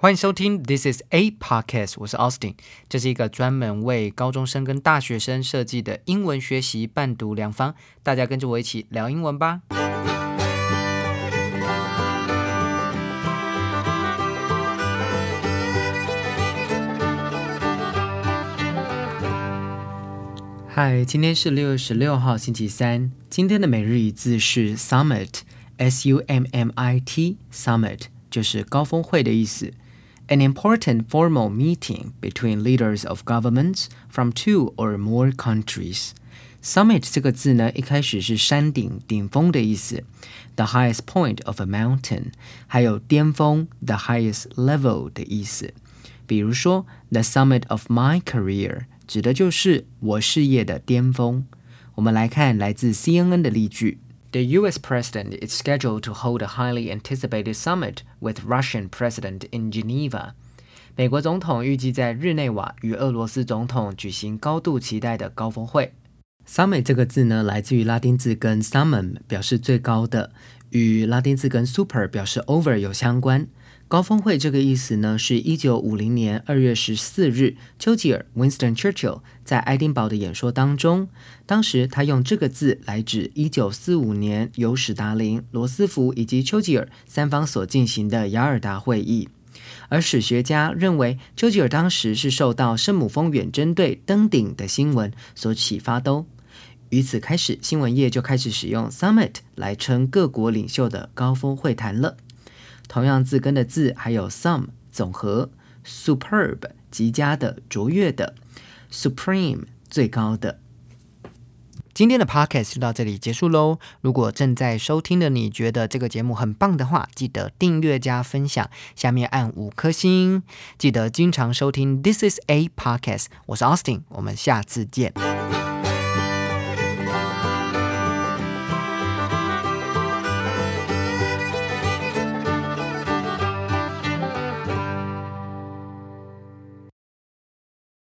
欢迎收听 This is a podcast，我是 Austin，这是一个专门为高中生跟大学生设计的英文学习伴读良方，大家跟着我一起聊英文吧。嗨，今天是六月十六号，星期三。今天的每日一字是 summit，s u m m i t，summit 就是高峰会的意思。An important formal meeting between leaders of governments from two or more countries. Summit 这个字呢，一开始是山顶、顶峰的意思，the highest point of a mountain，还有巅峰，the highest level 的意思。比如说，the summit of my career 指的就是我事业的巅峰。我们来看来自 CNN 的例句 ：The U.S. president is scheduled to hold a highly anticipated summit with Russian president in Geneva。美国总统预计在日内瓦与俄罗斯总统举行高度期待的高峰会。Summit 这个字呢，来自于拉丁字根 summum，表示最高的，与拉丁字根 super 表示 over 有相关。 高峰会这个意思呢，是一九五零年二月十四日，丘吉尔 （Winston Churchill） 在爱丁堡的演说当中，当时他用这个字来指一九四五年由史达林、罗斯福以及丘吉尔三方所进行的雅尔达会议。而史学家认为，丘吉尔当时是受到圣母峰远征队登顶的新闻所启发的。于此开始，新闻业就开始使用 summit 来称各国领袖的高峰会谈了。同样字根的字还有 some 总和，superb 极佳的、卓越的，supreme 最高的。今天的 podcast 就到这里结束喽。如果正在收听的你觉得这个节目很棒的话，记得订阅加分享，下面按五颗星。记得经常收听 This is a podcast。我是 Austin，我们下次见。